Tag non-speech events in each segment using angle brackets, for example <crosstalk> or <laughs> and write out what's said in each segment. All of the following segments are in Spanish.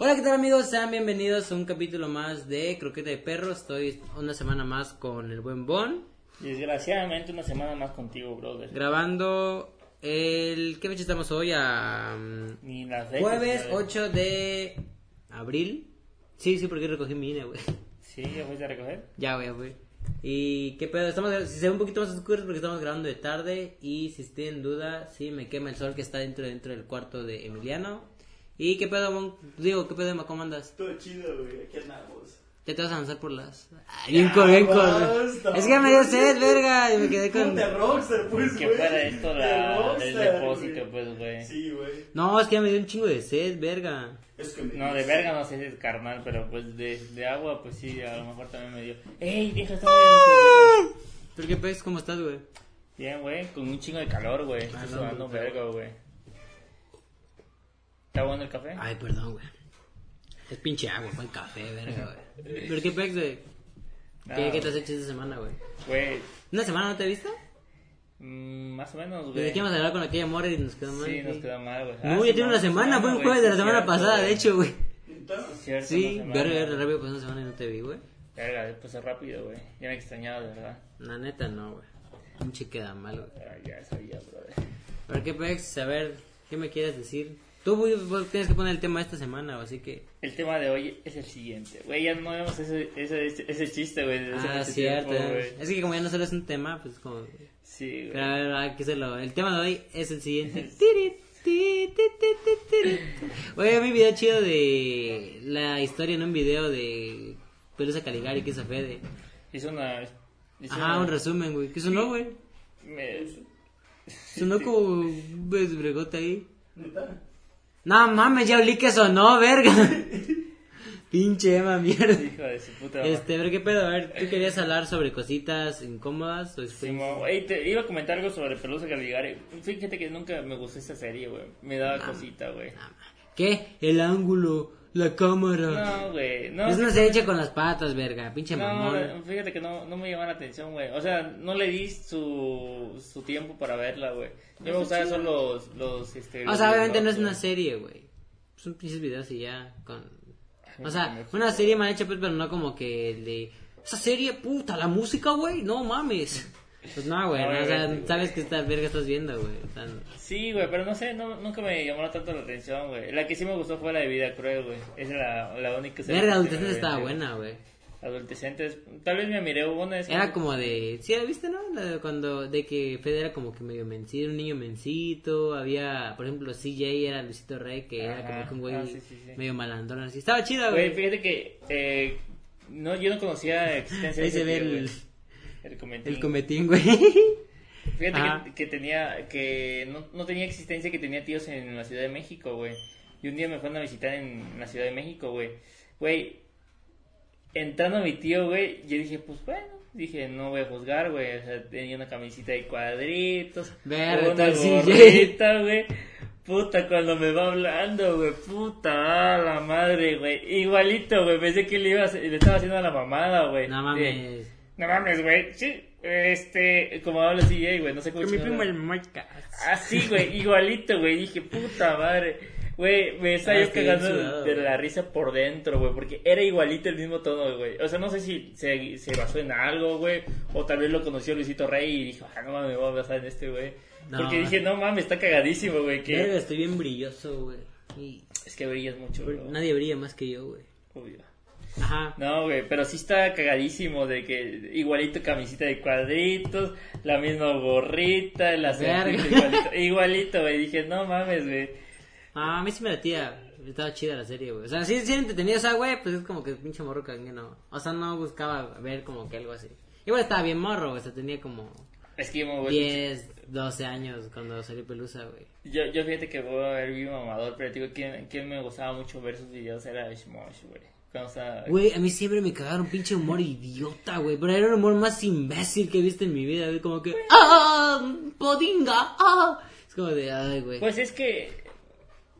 Hola, ¿qué tal amigos? Sean bienvenidos a un capítulo más de Croqueta de Perro. Estoy una semana más con el buen Bon. Desgraciadamente una semana más contigo, brother. Grabando el... ¿Qué fecha estamos hoy? A... Ni las fechas, Jueves brother. 8 de abril. Sí, sí, porque recogí mi INE, güey. Sí, ¿ya fuiste a recoger? Ya, güey, güey. ¿Y qué pedo? Estamos, si se ve un poquito más oscuro es porque estamos grabando de tarde y si estoy en duda, sí, me quema el sol que está dentro, dentro del cuarto de Emiliano. ¿Y qué pedo, Bon? Digo, ¿qué pedo, Emma? ¿Cómo andas? Todo chido, güey. Aquí andamos. Ya te vas a lanzar por las... Ay, bien cor- bien basta, Es que me dio sed, verga, y me quedé con... De rockstar, pues, Que güey. fuera esto De la, el depósito, güey. pues, güey. Sí, güey. No, es que ya me dio un chingo de sed, verga. Es que me No, de verga no sé si es carnal, pero pues de, de agua, pues sí, a lo mejor también me dio. ¡Ey, vieja, está bien! ¿Pero qué pex? ¿Cómo estás, güey? Bien, güey, con un chingo de calor, güey. Ah, Estoy no, sudando verga, güey. ¿Está bueno el café? Ay, perdón, güey. Es pinche agua, fue el café, verga, güey. ¿Pero qué pex, güey? ¿Qué, No, ¿Qué te has hecho esta semana, güey? Güey, ¿Una semana no te he visto? mm, más o menos, güey. ¿Desde que íbamos a hablar con aquella morra y nos quedó mal? Sí, nos ¿qué? queda mal, güey. No, Ah, ya sí, tiene una semana, fue un jueves de la semana cierto, pasada, de hecho, güey. ¿Neta? Cierto, Sí, verga, rápido, pues una semana y no te vi, güey. Verga, después es rápido, güey. Ya me extrañaba, de verdad. La neta, no, güey. Pinche queda mal, güey. Ah, ya sabía, brother. ¿Pero qué pex? A ver, ¿qué me quieres decir? Tú, tienes que poner el tema esta semana, así que... El tema de hoy es el siguiente. Güey, ya no vemos ese, ese, ese, chiste, güey. Ah, cierto. tiempo. Es que como ya no solo es un tema, pues como... Sí, güey. Pero a ver, hay que hacerlo. El tema de hoy es el siguiente. <laughs> Oye, mi video chido de la historia en un video de Pelusa Caligari que hizo Fede. Hizo una... hizo Ajá, una- un resumen, güey. ¿Qué sonó, güey? me- Sonó <laughs> como un desbregote ahí. No mames, ya olí que sonó, verga. <laughs> Pinche Emma, mierda. Hijo de su puta madre. Este, pero qué pedo, a ver, tú querías hablar sobre cositas incómodas o experiencias? Güey, te iba a comentar algo sobre Pelusa Caligari. Fíjate que nunca me gustó esa serie, güey. Me daba cosita, güey. ¿Qué? El ángulo, la cámara. No, güey. No, es una serie hecha con las patas, verga, pinche no, mamón. fíjate que no, no me llamaba la atención, güey. O sea, no le di su, su tiempo para verla, güey. Yo me gustaban solo los, los, este... O sea, obviamente no es una serie, güey. Son pinches videos y ya con... O sea, una serie mal hecha, pues, pero no como que el de... Esa serie, puta, la música, güey, no mames. Pues no, güey, No, no, o sea, sabes que esta verga estás viendo, güey. o sea, Sí, güey, pero no sé, no, nunca me llamó tanto la atención, güey. La que sí me gustó fue la de Vida Cruel, güey. Esa es la, la única serie verga, adolescente estaba buena, güey. Adolescentes, tal vez me miré una vez. Era como de... ¿Sí viste, no? La de cuando... De que Fede era como que medio mencito, un niño mencito. Había, por ejemplo, CJ era Luisito Rey, que era como que un güey Ah, sí, sí, sí. medio malandrón, así. Estaba chida, Güey, güey. fíjate que eh, no, yo no conocía la existencia de se ese ve el, cometín. el cometín, güey. Fíjate que, que tenía, que no, no tenía existencia, que tenía tíos en la Ciudad de México, güey. Y un día me fueron a visitar en la Ciudad de México, güey. Güey, entrando mi tío, güey, yo dije, pues bueno, dije, no voy a juzgar, güey. O sea, tenía una camisita de cuadritos, Verga, una gorrita, güey. Puta, cuando me va hablando, güey, puta, a la madre, güey. Igualito, güey, pensé que le, iba a le estaba haciendo la mamada, güey. No De- mames. No mames, güey. Sí, este, como habla CJ, güey, no sé cómo Con mi primo el Mike. Así, güey, <laughs> igualito, güey. Dije, puta madre. Güey, me estaba Ah, yo cagando de la risa por dentro, güey, porque era igualito el mismo tono, güey. O sea, no sé si se, se basó en algo, güey, o tal vez lo conoció Luisito Rey y dijo, ah, no mames, me voy a basar en este, güey. No. Porque dije, no mames, está cagadísimo, güey, que Verga, estoy bien brilloso, güey. Y es que brillas mucho, güey. nadie brilla más que yo, güey. Obvio. Ajá. No, güey, pero sí está cagadísimo de que igualito camisita de cuadritos, la misma gorrita, la Verga. igualito, igualito, güey. Dije, no mames, güey. Ah, a mí sí me latía. Estaba chida la serie, güey. O sea, sí, sí era entretenida esa, güey, pues es como que pinche morro que no. O sea, no buscaba ver como que algo así. Igual estaba bien morro, güey. O sea, tenía como Es que yo me voy 10, 12 años cuando salió Pelusa, güey. Yo, yo fíjate que voy a ver bien mamador, pero digo, ¿quién, quién me gustaba mucho ver sus videos? Era Shmosh, güey. Güey, a mí siempre me cagaron pinche humor idiota, güey. Pero era el humor más imbécil que he visto en mi vida, güey. Como que, ¡ah! ¡Podinga! ¡ah! Es como de, ay, güey. Pues es que,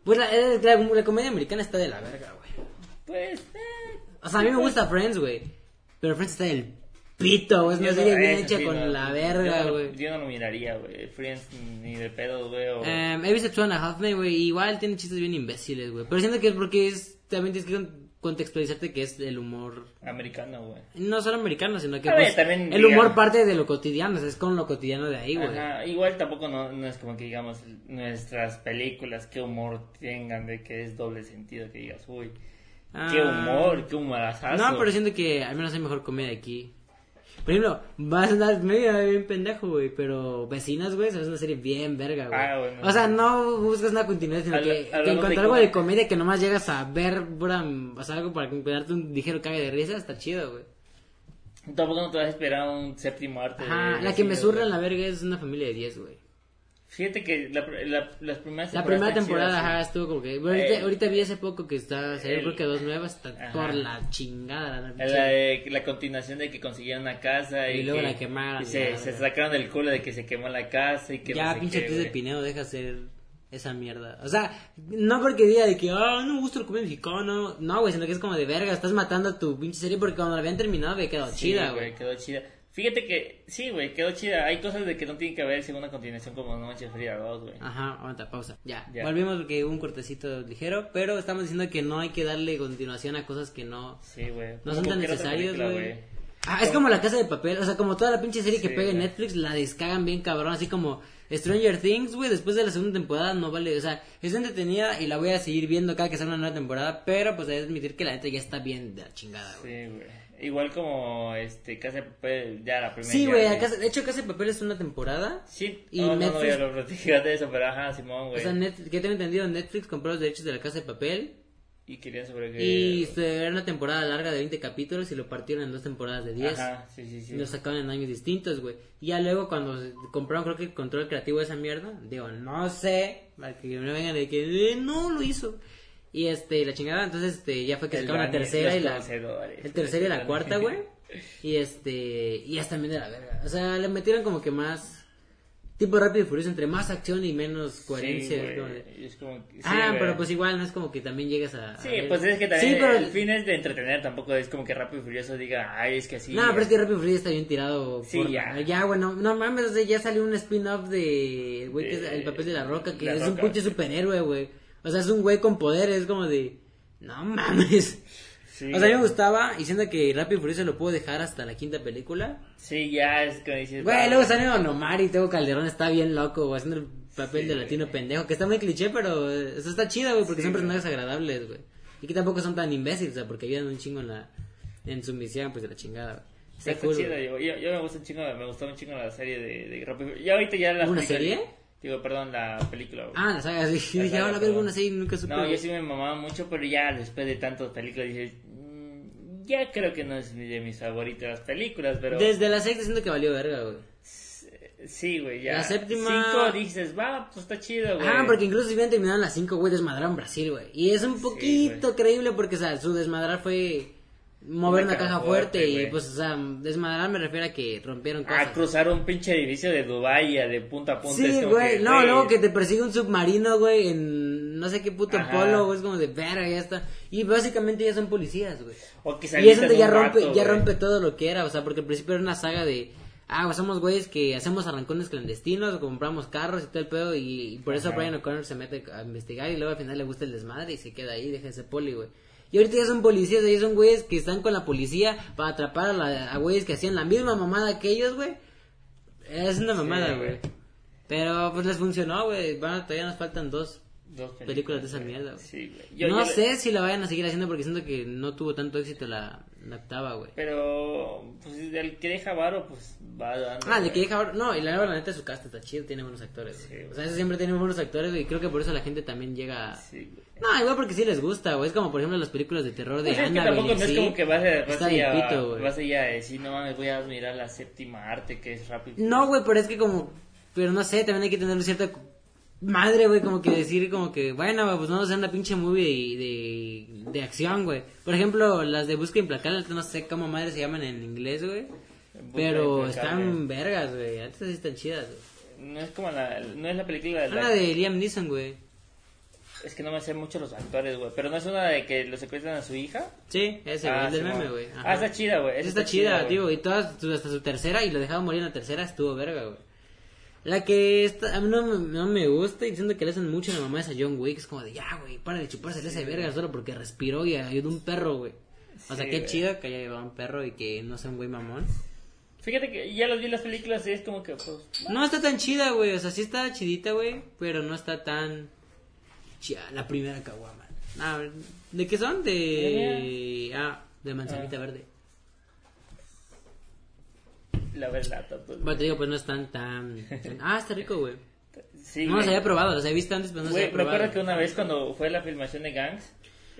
Pues la, eh, la, la comedia americana está de la verga, güey. pues, eh, O sea, a mí me gusta Friends, güey. Pero Friends está del pito, güey. Es una serie bien hecha con no- la verga, güey. Yo no lo miraría, güey. Friends ni de pedos, güey. O... Em, he visto Two and a Half Men, güey. Igual tiene chistes bien imbéciles, güey. Pero siento que es porque es también tienes que contextualizarte que es el humor Americano, güey. no solo americano, sino que A ver, pues, también, el humor parte de lo cotidiano, o sea, es con lo cotidiano de ahí, güey. Igual tampoco no, no es como que digamos nuestras películas qué humor tengan de que es doble sentido que digas, uy, qué Ah. humor, qué humorazazo. No, pero siento que al menos hay mejor comedia aquí. Por ejemplo, vas a andar medio bien pendejo, güey, pero Vecinas, güey, es una serie bien verga, güey. Ah, bueno. O sea, no buscas una continuidad, sino Habla- que, que hablamos en cuanto de a algo de comedia que nomás llegas a ver, pura, o sea, algo para darte un ligero cague de risa, está chido, güey. Tampoco no te vas a esperar un séptimo arte. de Ajá, la que me güey. en la verga es una familia de 10, güey. Fíjate que la, la- las primeras La primera están temporada, ajá, estuvo como que... Ahorita, Eh, ahorita vi hace poco que está, el- creo que dos nuevas, está Ajá. por la chingada. La, de- la continuación de que consiguieron una casa y, Y luego que- la quemaron, y se, se sacaron del culo de que se quemó la casa y que ya, no sé pinche Cris de güey. Pinedo, deja hacer esa mierda. O sea, no porque diga de que, ah, no me gusta el comedia mexicano. No, güey, sino que es como de verga, estás matando a tu pinche serie porque cuando la habían terminado había quedado Sí, chida, güey. Quedó chida. Fíjate que, sí, güey, quedó chida. Hay cosas de que no tienen que ver segunda continuación como Noche Fría 2, güey. Ajá, aguanta, pausa. Ya, Ya. volvimos porque hubo un cortecito ligero, pero estamos diciendo que no hay que darle continuación a cosas que no, Sí, güey. no son tan película, güey. Ah, es como la casa de papel, o sea, como toda la pinche serie que pega en. Netflix, la descagan bien cabrón, así como Stranger Things, güey, después de la segunda temporada no vale, o sea, es entretenida y la voy a seguir viendo cada que salga una nueva temporada, pero pues hay que admitir que la neta ya está bien de la chingada, güey. Sí, güey. Igual como, este, Casa de Papel, ya la primera. Sí, güey, de hecho Casa de Papel es una temporada. Sí, y no, no, ya lo de eso, pero ajá, Simón, O güey. sea, Net- que tengo entendido, Netflix compró los derechos de la Casa de Papel Y querían sobre que... y se era una temporada larga de 20 capítulos y lo partieron en dos temporadas de 10. Ajá, sí, sí, sí. Y lo sacaron en años distintos, güey. Y ya luego cuando compraron, creo que el control creativo de esa mierda, digo, no sé, para que no vengan de que, eh, no lo hizo. Y este, la chingada, entonces este, ya fue que sacaron la tercera y la, el tercera y la cuarta, güey. Y este, y ya también de la verga. O sea, le metieron como que más, tipo rápido y furioso, entre más acción y menos coherencia. es güey, como de- es como que- sí, ah, pero pues igual no es como que también llegas a... Sí, pues es que también Sí, pero el fin es de entretener, tampoco es como que Rápido y Furioso diga, ay, es que así... No, pero es que Rápido y Furioso está bien tirado. Sí, por- ya. Ya, bueno, no mames, o sea, ya salió un spin-off de. Güey, que es el papel de la roca, que La es un pinche superhéroe, güey. O sea, es un güey con poderes, como de. No mames. Sí, o sea, a mí me gustaba, y siendo que Rápido y Furioso lo puedo dejar hasta la quinta película. Sí, ya es que dices... Güey, luego sale Don Omar y Tego Calderón, está bien loco, güey, haciendo el papel Sí, de güey. latino pendejo, que está muy cliché, pero eso está chido, güey, porque Sí, son güey. personajes agradables, güey. Y que tampoco son tan imbéciles, o sea, porque ayudan un chingo en la. En su misión, pues de la chingada, güey. Está, cool, chida, güey. digo, yo, yo me gusta un chingo, me gustó un chingo la serie de, de Rápido y Furioso. Ya ahorita ya la ¿Una serie? Digo, perdón, la película, güey. Ah, la saga, sí. La Dije, saga, ahora ver una serie nunca supe. No, yo sí me mamaba mucho, pero ya después de tantas películas dices, "Mm, ya creo que no es de mis favoritas películas, pero Desde la sexta siento que valió verga, güey. sí, güey, ya. La séptima- Cinco dices, va, pues está chido, güey. Ah, porque incluso si hubieran terminado en las 5, güey, desmadraron Brasil, güey. Y es un poquito creíble porque, o sea, su desmadrar fue mover Una una, caja caja fuerte, fuerte, y, pues, o sea, desmadrar me refiero a que rompieron cosas. A cruzar un pinche edificio de Dubái de punta a punta. Sí, güey. No, luego que te persigue un submarino, güey, en no sé qué puto Ajá. polo, güey, es como de verga, ya está. Y básicamente ya son policías, güey. O que Y se es donde avientan ya rompe, vato, ya rompe todo lo que era, o sea, porque al principio era una saga de, ah, pues somos güeyes que hacemos arrancones clandestinos, o compramos carros y todo el pedo, y, y por eso Ajá. Brian O'Connor se mete a investigar y luego al final le gusta el desmadre y se queda ahí, deja ese poli, güey. Y ahorita ya son policías, ya son güeyes que están con la policía para atrapar a, la- a güeyes que hacían la misma mamada que ellos, güey. Es una mamada, güey. güey. Pero pues les funcionó, güey. Todavía nos faltan dos Dos películas de esa mierda, güey. Sí, güey. Yo- no yo le- sé si la vayan a seguir haciendo porque siento que no tuvo tanto éxito la, la octava, güey. Pero, pues, el que deja varo, pues, va dando. Ah, de que deja ahora- No, y la, la neta su cast está chido, tiene buenos actores. Sí, o sea, eso siempre tiene buenos actores güey, y creo que por eso la gente también llega. a- Sí, güey. No, igual porque sí les gusta, güey. Es como por ejemplo las películas de terror de Pues es que tampoco no es como que vas a, vas Está a, ir del a, pito, güey. vas a ir a decir, no mames, voy a mirar la séptima arte que es rápido. No, güey, pero es que como. Pero no sé, también hay que tener cierta madre, güey, como que decir, como que, bueno, pues no sea una pinche movie de, de, de acción, güey. Por ejemplo, las de Busca Implacable, no sé cómo madre se llaman en inglés, güey. Pero están vergas, güey. Antes sí están chidas, güey. No es como la, no es la película de la, Una de Liam Neeson, güey. es que no me sé mucho los actores, güey, pero no es una de que lo secuestran a su hija. Sí, ese, güey, Ah, el del meme, güey. Ah, está chida, güey. Esa está chida, tío. Y todas, hasta su tercera, y lo dejaban morir en la tercera, estuvo verga, güey. La que está, a mí no, me- no me gusta y siento que le hacen mucho a la mamá esa John Wick. Es como de, ya, güey, para de chuparse ese verga solo porque respiró y ayudó a un perro, güey. O sea, Sí, qué chido que haya llevado un perro y que no sea un güey mamón. Fíjate que ya los vi en las películas y es como que, pues, No está tan chida, güey. O sea, sí está chidita, güey. Pero no está tan chida. La primera caguama. Ah, ¿De qué son? De. Ah, de manzanita verde. La verdad. Bueno, te digo, pues no están tan. tan- <laughs> Ah, está rico, güey. Sí, No los había probado. Los había visto antes, pero no los había me probado. acuerdo que una vez cuando fue la filmación de Gangs.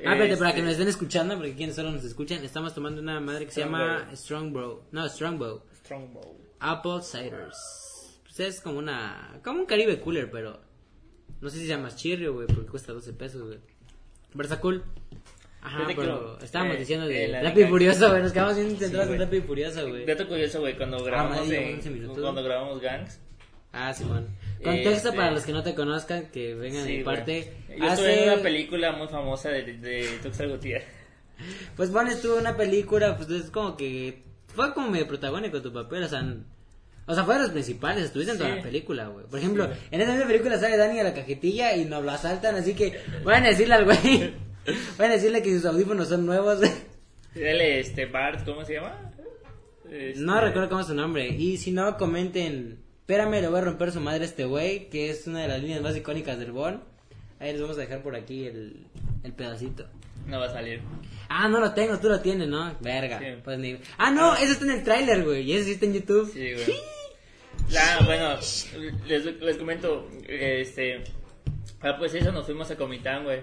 Ah, espérate, para este, que nos estén escuchando, porque quienes solo nos escuchan, estamos tomando una madre que se llama Strongbow. Strongbow. No, Strongbow. Strongbow. Apple Ciders. Pues es como una. Como un Caribe Cooler, pero. No sé si se llama Chirrio, güey, porque cuesta 12 pesos, güey. Pero está cool. Ajá, pero estábamos eh, diciendo de eh, Rápido y Furioso, güey. Nos quedamos bien centrados en güey. Rápido y Furioso, güey. Dato curioso, güey, cuando grabamos, madre, en- 11 minutos. cuando grabamos Gangs. Ah, Simón. Contexto Este- para los que no te conozcan, que vengan Sí, de mi parte. Yo estuve en Hace- una película muy famosa de, de Gutiérrez. <laughs> Pues Bon estuvo en una película, pues es como que fue como medio protagónico tu papel, o sea, o sea, fue de los principales, estuviste en toda Sí. la película, güey. Por ejemplo, Sí, en esa misma película sale Dani a la cajetilla y nos lo asaltan, así que van a decirle al güey, <laughs> van a decirle que sus audífonos son nuevos. Dale, este, Bart, ¿cómo se llama? Este, no recuerdo cómo es su nombre, y si no, comenten, espérame, le voy a romper su madre a este güey, que es una de las líneas más icónicas del Bon. Ahí les vamos a dejar por aquí el, el pedacito. No va a salir. Ah, no lo tengo, tú lo tienes, ¿no? Verga. Sí. Pues ni... Ah, no, eso está en el tráiler, güey. Y eso sí está en YouTube. Sí, güey. Ah, bueno, les, les comento, este, ah, pues eso, nos fuimos a Comitán, güey.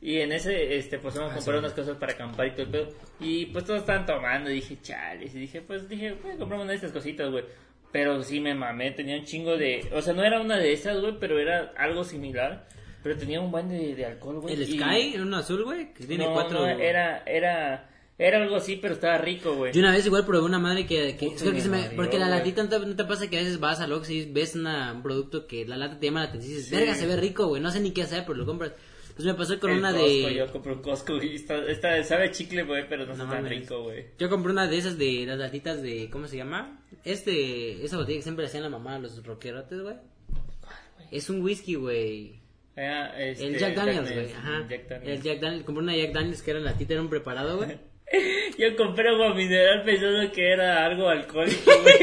Y en ese, este, pues vamos a comprar unas cosas para acampar y todo el pedo. Y pues todos estaban tomando, y dije, chales, y dije, pues dije, a comprar una de estas cositas, güey. Pero sí me mamé, tenía un chingo de, o sea, no era una de esas, güey, pero era algo similar. Pero tenía un buen de, de alcohol, güey. El y- Sky, en uno azul, güey, que tiene no, cuatro... no, era, era, era algo así, pero estaba rico, güey. Yo una vez igual probé una madre que... que Puta, creo que se me- mareó, porque la güey. latita no te, no te pasa que a veces vas a Oxxo y ves una- un producto que la lata te llama la atención y dices, Sí. verga, se ve rico, güey, no sé ni qué hacer, pero lo compras. Pues me pasó con El una Costco, de... Yo compré un Costco y está, está- sabe chicle, güey, pero no, No está tan rico, güey. Yo compré una de esas de las latitas de... ¿Cómo se llama? Este... Esa botella que siempre hacían la mamá a los rockerotes, güey. Es un whisky, güey. Era, este, El Jack Daniels, güey. Ajá. Jack Daniels. El Jack Daniels. Compré una Jack Daniels que era en latita, era un preparado, güey. <laughs> Yo compré agua mineral pensando que era algo alcohólico, güey.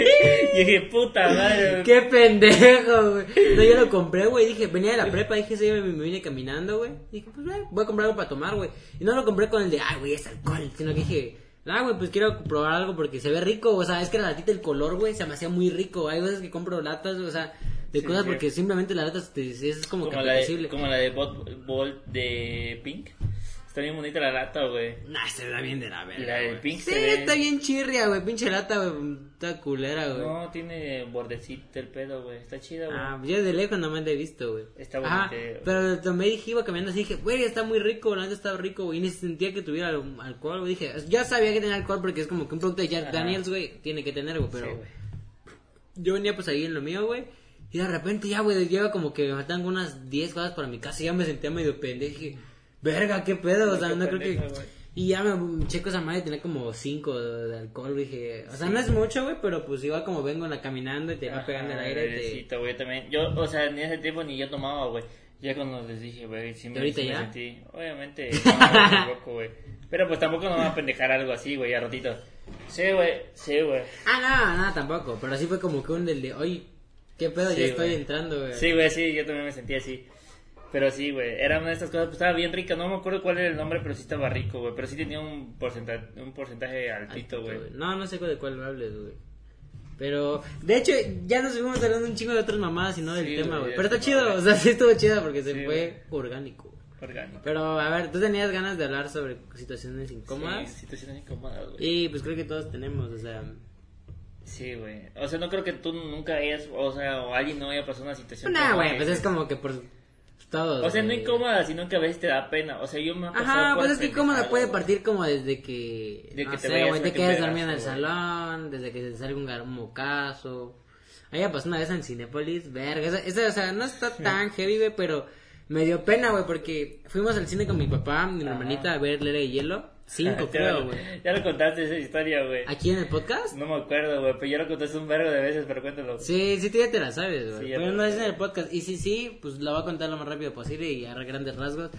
y dije, puta madre, güey. ¡Qué pendejo, güey! No, yo lo compré, güey. Dije, venía de la prepa, dije, sí, me, me vine caminando, güey. Dije, pues, güey, voy a comprar algo para tomar, güey. Y no lo compré con el de, ay, güey, es alcohol. Sino que dije, ah, güey, pues quiero probar algo porque se ve rico. O sea, es que la latita, el color, güey, se me hacía muy rico. Hay veces que compro latas, o sea, de Sí, cosas sí. porque simplemente la lata es como, que Como la, de, como la de Bot, Bolt de Pink. Está bien bonita la lata, güey. Nah, se ve bien de la verga. La del güey. Pink Sí, se ve- está bien chirria, güey. Pinche lata, güey. Está culera, güey. No, tiene bordecito el pedo, güey. Está chida, güey. Ah, yo de lejos no me la he visto, güey. Está Ajá, bonito. pero lo tomé y dije, iba caminando así, dije, güey, está muy rico, la neta está rico, güey. Y ni sentía que tuviera al- alcohol, güey. Dije, ya sabía que tenía alcohol porque es como que un producto de Jack Ajá. Daniels, güey, tiene que tener, güey. Pero Sí, güey. yo venía pues ahí en lo mío, güey. Y de repente ya, güey, lleva como que me faltan unas 10 cosas para mi casa y ya me sentía medio pendejo. Dije, verga, qué pedo, o sea, no creo que... Y ya me checo esa madre tenía como 5 de, alcohol, dije, o sea, no es mucho, güey, pero pues igual como vengo la caminando y te va pegando el aire, te... airecito, güey, también. Yo, o sea, en ese tiempo ni yo tomaba, güey. Ya cuando les dije, güey, sí me, ¿Y ahorita sí me ya? sentí. Obviamente, <laughs> no, loco, güey. Pero pues tampoco no me va a pendejar algo así, güey, a ratito. Sí, güey, sí, güey. Ah, no, no, tampoco. Pero sí fue como que un del de, oye, ¿qué pedo? Sí, ya estoy entrando, güey. Sí, güey, sí, yo también me sentí así. Pero sí, güey, era una de estas cosas, pues estaba bien rica, no me acuerdo cuál era el nombre, pero sí estaba rico, güey. Pero sí tenía un porcentaje, un porcentaje altito, güey. No, no sé de cuál hables, güey. Pero, de hecho, ya nos fuimos hablando un chingo de otras mamadas y no del Sí, tema, güey, Pero está chido, o sea, sí estuvo chido porque se Sí, fue orgánico. Orgánico. Pero, a ver, tú tenías ganas de hablar sobre situaciones incómodas. Sí, situaciones incómodas, güey. Y pues creo que todos tenemos, o sea. Sí, güey. O sea, no creo que tú nunca hayas, o sea, o alguien no haya pasado una situación. Nah, como güey, pues es como que por todos. O sea, no incómoda, sino que a veces te da pena. O sea, yo me Ajá, pues es que cómoda pendejada, puede partir como desde que, De no que te sé, vayas te un dormido en el salón, desde que te sale un, mocazo. A mí me pasó una vez en Cinepolis, verga, esa, esa, o sea, no está <laughs> tan heavy, güey, pero me dio pena, güey, porque fuimos al cine con mi papá, mi Ajá. hermanita, a ver Lera y Hielo, Cinco, <laughs> creo, güey. Ya lo contaste esa historia, güey. ¿Aquí en el podcast? No me acuerdo, güey, pero ya lo contaste un vergo de veces, pero cuéntalo. Sí, sí, ya te la sabes, güey. Sí, pero no es en el podcast. Y si sí, pues la voy a contar lo más rápido posible y a grandes rasgos.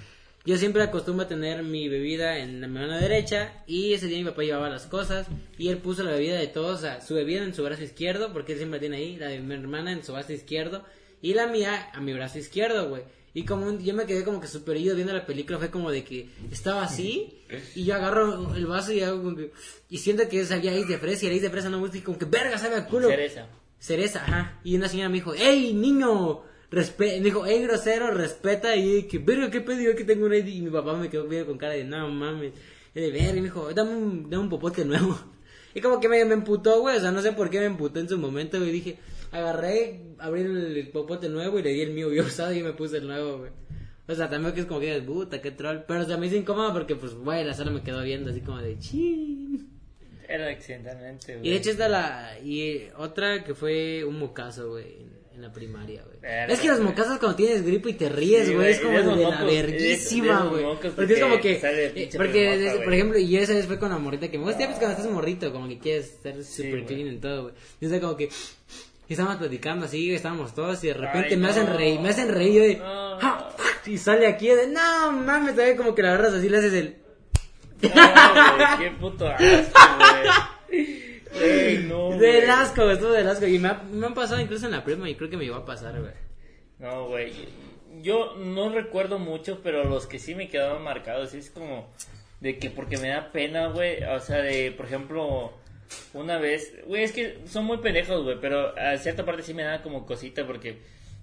Yo siempre acostumbro a tener mi bebida en la mano derecha y ese día mi papá llevaba las cosas y él puso la bebida de todos, o sea, su bebida en su brazo izquierdo, porque él siempre la tiene ahí, la de mi hermana en su brazo izquierdo y la mía a mi brazo izquierdo, güey. Y como un- yo me quedé como que super ido viendo la película, fue como de que estaba así y yo agarro el vaso y hago como que... Y siento que sabía ice de fresa y ice de fresa no me gusta y como que verga, sabe a culo. Cereza. Cereza, ajá. Y una señora me dijo, ¡Ey, niño! Respe me dijo, ¡Ey, grosero, respeta! Y que verga, ¿qué pedo? Que tengo una ID. Y mi papá me quedó viendo con cara de, no mames. Y de verga, y me dijo, dame un, dame un popote nuevo. <laughs> Y como que me, me emputó, güey. O sea, no sé por qué me emputó en su momento, güey. Dije, agarré, abrí el, popote nuevo y le di el mío bien <laughs> usado y me puse el nuevo, güey. O sea, también que es como que, puta, qué troll. Pero o sea, me hizo incómodo porque, pues, güey, la sala me quedó viendo así como de, chin. Era accidentalmente, güey. Y de hecho está la... Y otra que fue un mocazo, güey, en, la primaria, güey. Es que los güey. mocazos cuando tienes gripe y te ríes, Sí, güey, es como de la mocos, de verguísima, güey. Porque es como que... eh, Porque, des- güey. por ejemplo, y esa vez fue con la morrita que me gusta, pues cuando estás morrito, como que quieres ser super güey. clean en todo, güey. Y o como que... Y estábamos platicando así, estábamos todos y de repente Ay, me hacen reír, me hacen reír yo de... No. "Ja", Y sale aquí de, no mames, ¿sabes? Como que la agarras así, le haces el... No, güey, qué puto asco, güey. <laughs> No. Del asco, güey, estuvo del asco. Y me, ha- me han pasado incluso en la prima y creo que me llegó a pasar, güey. No, güey. Yo no recuerdo mucho, pero los que sí me quedaban marcados es como de que porque me da pena, güey. O sea, de, por ejemplo, una vez, güey, es que son muy pendejos, güey, pero a cierta parte sí me da como cosita porque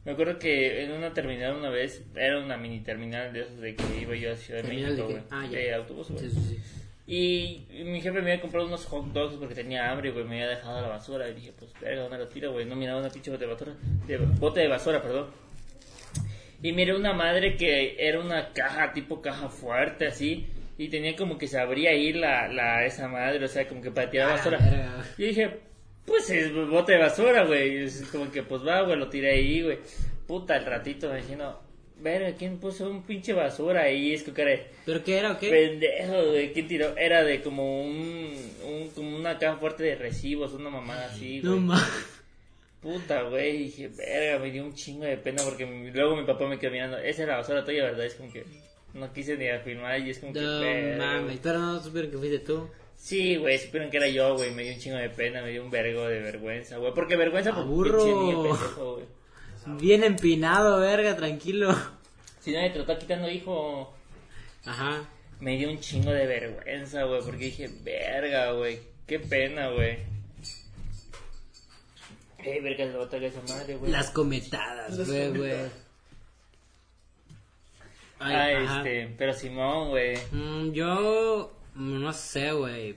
me acuerdo que en una terminal una vez, era una mini terminal de esos de que iba yo a Ciudad de ¿Terminal de México. Ah, de autobús, güey. Sí, sí, sí. Y mi jefe me había comprado unos hot dogs porque tenía hambre, güey. Me había dejado la basura. Y dije, pues, verga, ¿dónde lo tiro, güey? No miraba una pinche bote de basura. De, bote de basura, perdón. Y miré una madre que era una caja, tipo caja fuerte, así. Y tenía como que se abría ahí la, la, esa madre, o sea, como que para tirar Ah, basura. Y dije, pues es bote de basura, güey. Es como que, pues va, güey, lo tiré ahí, güey. Puta, el ratito me diciendo, verga, ¿quién puso un pinche basura ahí? Es que, cara, ¿Pero qué era o qué? Pendejo, güey, ¿quién tiró? Era de como un, un como una caja fuerte de recibos, una mamada así, No güey. mames. Puta, güey, dije, verga, me dio un chingo de pena porque luego mi papá me quedó mirando, esa era la basura tuya, ¿verdad? Es como que no quise ni afirmar y es como que, No mames. Pero no supieron que fuiste tú. Sí, güey, supieron que era yo, güey, me dio un chingo de pena, me dio un vergo de vergüenza, güey, porque vergüenza por niño pendejo, güey. Bien empinado, verga, tranquilo. Si nadie te lo está quitando, hijo, Ajá. me dio un chingo de vergüenza, güey, porque dije, verga, güey, qué pena, güey. Eh, verga, se lo va a tragar esa madre, güey. Las cometadas, güey, güey. Ay, Ah, este, pero Simón, güey. Mm, yo mm, no sé, güey.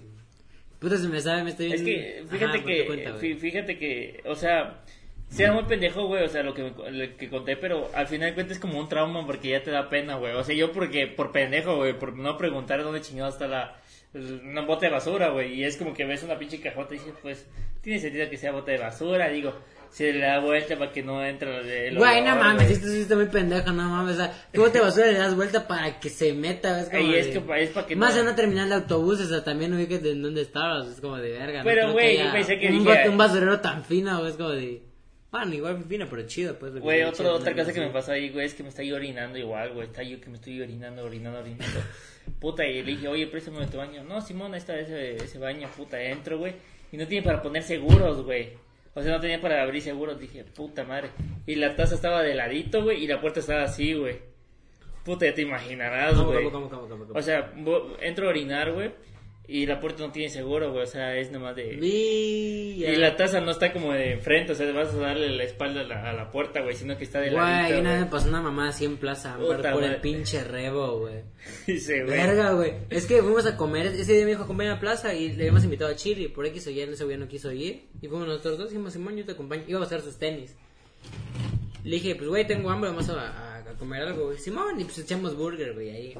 Puta, se me sabe, me estoy Es que, fíjate Ajá, que, cuenta, fíjate que, o sea, sea muy pendejo, güey, o sea, lo que, me- lo que conté, pero al final de cuentas es como un trauma porque ya te da pena, güey. O sea, yo porque, por pendejo, güey, por no preguntar dónde chingado está la, una bote de basura, güey. Y es como que ves una pinche cajota y dices, pues, tiene sentido que sea bote de basura, digo, se le da vuelta para que no entre el Güey, no mames, esto sí está muy pendejo, no mames. O sea, tú te basura le das vuelta para que se meta, como. Es de- que es pa' que Más no- en una terminal de autobuses, o sea, también ubicas en dónde estabas, es como de verga. no Pero, güey, yo haya pensé que un, dije- un basurero tan fino, güey, es como de. Bueno, igual fino, pero chido, pues. Güey, está chido, otra ¿no? cosa que me pasó ahí, güey, es que me estoy orinando igual, güey. Está yo que me estoy orinando, orinando, orinando. <laughs> Puta, y le dije, oye, préstame tu baño. No, Simón, ahí está ese, ese baño, puta, entro, güey. Y no tiene para poner seguros, güey. O sea, no tenía para abrir seguros. Dije, puta madre. Y la taza estaba de ladito, güey, y la puerta estaba así, güey. Puta, ya te imaginarás, ¿Cómo, güey. O sea, entro a orinar, güey, y la puerta no tiene seguro, güey. O sea, es nomás de... Y la taza no está como de enfrente, o sea, vas a darle la espalda a la, a la puerta, güey, sino que está de Güey, ladito, una vez me güey. pasó una mamá así en plaza, Puta por el pinche rebo, güey. <laughs> Dice, güey. Verga, güey. Es que fuimos a comer, ese día me dijo a comer en la plaza y le habíamos invitado a Chile. Por X o Y, ese güey no quiso ir. Y fuimos nosotros dos, dijimos, Simón, yo te acompaño. Iba a hacer sus tenis. Le dije, pues, güey, tengo hambre, vamos a, a- a comer algo, güey. Simón, y pues echamos burger, güey, ahí.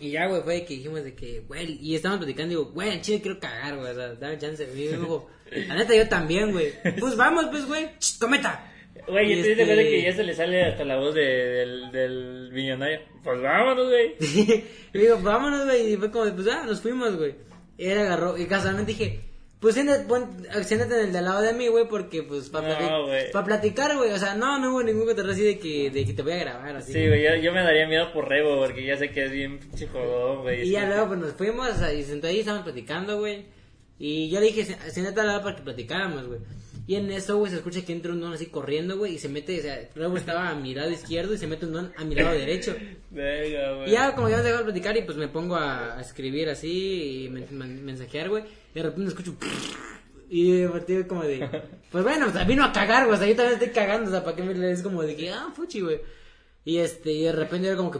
Y ya, güey, fue que dijimos de que, güey, y estábamos platicando, digo, güey, en Chile quiero cagar, güey, o sea, dame chance. Y me dijo, la neta, yo también, güey. Pues vamos, pues, güey, cometa. Güey, Y ¿y te este- que ya se le sale hasta la voz de- del, del millonario? Pues vámonos, güey. <laughs> y digo, vámonos, güey. Y fue como, de, pues ah, nos fuimos, güey. Y él agarró, y casualmente dije, pues siéntate, pon- siéntate en el de al lado de mí, güey, porque pues para No, güey. platicar, güey. O sea, no, no hubo ningún cotorreo así de que, de que te voy a grabar, así. Sí, güey, yo, yo me daría miedo por Rebo, porque ya sé que es bien pinche jodón, güey. Y ya luego pues nos fuimos, o sea, y sentó ahí, estábamos platicando, güey. Y yo le dije, "Si- siéntate al lado para que platicáramos, güey. Y en eso, güey, se escucha que entra un don así corriendo, güey, y se mete, o sea, luego estaba a mi lado izquierdo y se mete un don a mi lado derecho. Venga, güey. Y ya, como ya nos dejó de platicar, y pues me pongo a, a escribir así y men- men- mensajear, güey. Y de repente escucho. Y de repente como de. Pues bueno, o sea, vino a cagar, güey. O sea, yo también estoy cagando, o sea, para que me le es como de que, ah, fuchi, güey. Y este, y de repente era como que.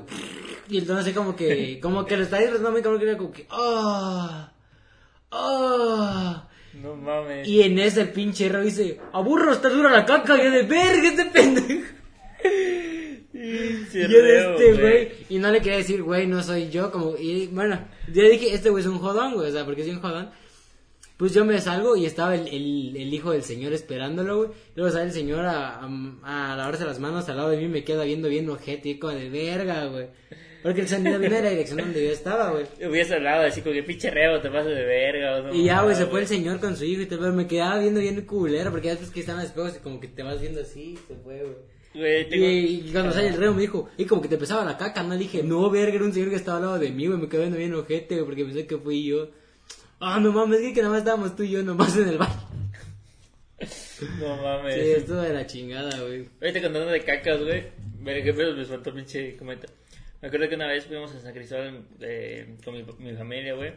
Y entonces así como que. Como que lo está disfrutando como que era como que. ¡Oh! ¡Oh! No mames. Y en ese pinche Ro dice, aburro, está dura la caca, y yo de verga este pendejo. Yo de este güey, y no le quería decir, güey, no soy yo, como, y bueno, yo dije, este güey es un jodón, güey, o sea, porque es un jodón. Pues yo me salgo y estaba el, el, el hijo del señor esperándolo, güey. Luego sale el señor a, a, a lavarse las manos al lado de mí y me queda viendo bien ojete, de verga, güey. Porque el sonido viene de la dirección donde yo estaba, güey. Hubiese hablado así como que pinche Rebo, te pasas de verga. o no Y ya, güey, se fue el señor con su hijo y todo, pero me quedaba viendo bien culero, porque ya después que están los espejos y como que te vas viendo así, se fue, güey. Güey, tengo... Y, y cuando sale el reo me dijo, y como que te pesaba la caca, no dije, no, verga, era un señor que estaba al lado de mí, güey, me quedé viendo bien ojete, güey, porque pensé que fui yo. Ah, no mames, es que nada más estábamos tú y yo nomás en el baño. <laughs> No mames. Sí, esto de la chingada, güey. Ahorita contando de cacas, güey. Ver qué pedo me faltó pinche comenta. Me acuerdo que una vez fuimos a San Cristóbal eh, con mi, mi familia, güey.